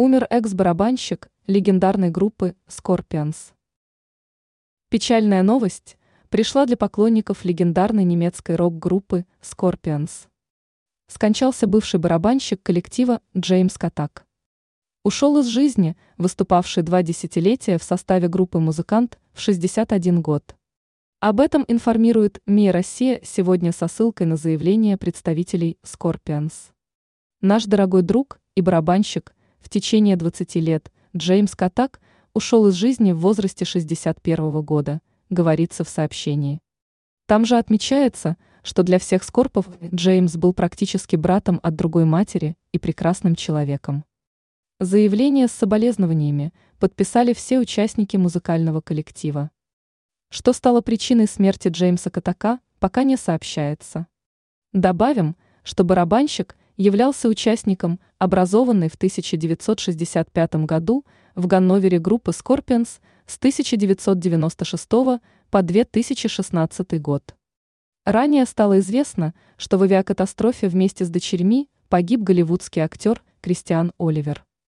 Умер экс-барабанщик легендарной группы Scorpions. Печальная новость пришла для поклонников легендарной немецкой рок-группы Scorpions. Скончался бывший барабанщик коллектива Джеймс Катак. Ушел из жизни, выступавший два десятилетия в составе группы музыкант в 61 год. Об этом информирует МИА Россия сегодня со ссылкой на заявление представителей Scorpions. Наш дорогой друг и барабанщик в течение 20 лет Джеймс Катак ушел из жизни в возрасте 61 года, говорится в сообщении. Там же отмечается, что для всех скорпов Джеймс был практически братом от другой матери и прекрасным человеком. Заявление с соболезнованиями подписали все участники музыкального коллектива. Что стало причиной смерти Джеймса Катака, пока не сообщается. Добавим, что барабанщик являлся участником образованной в 1965 году в Ганновере группы Scorpions с 1996 по 2016 год. Ранее стало известно, что в авиакатастрофе вместе с дочерьми погиб голливудский актер Кристиан Оливер.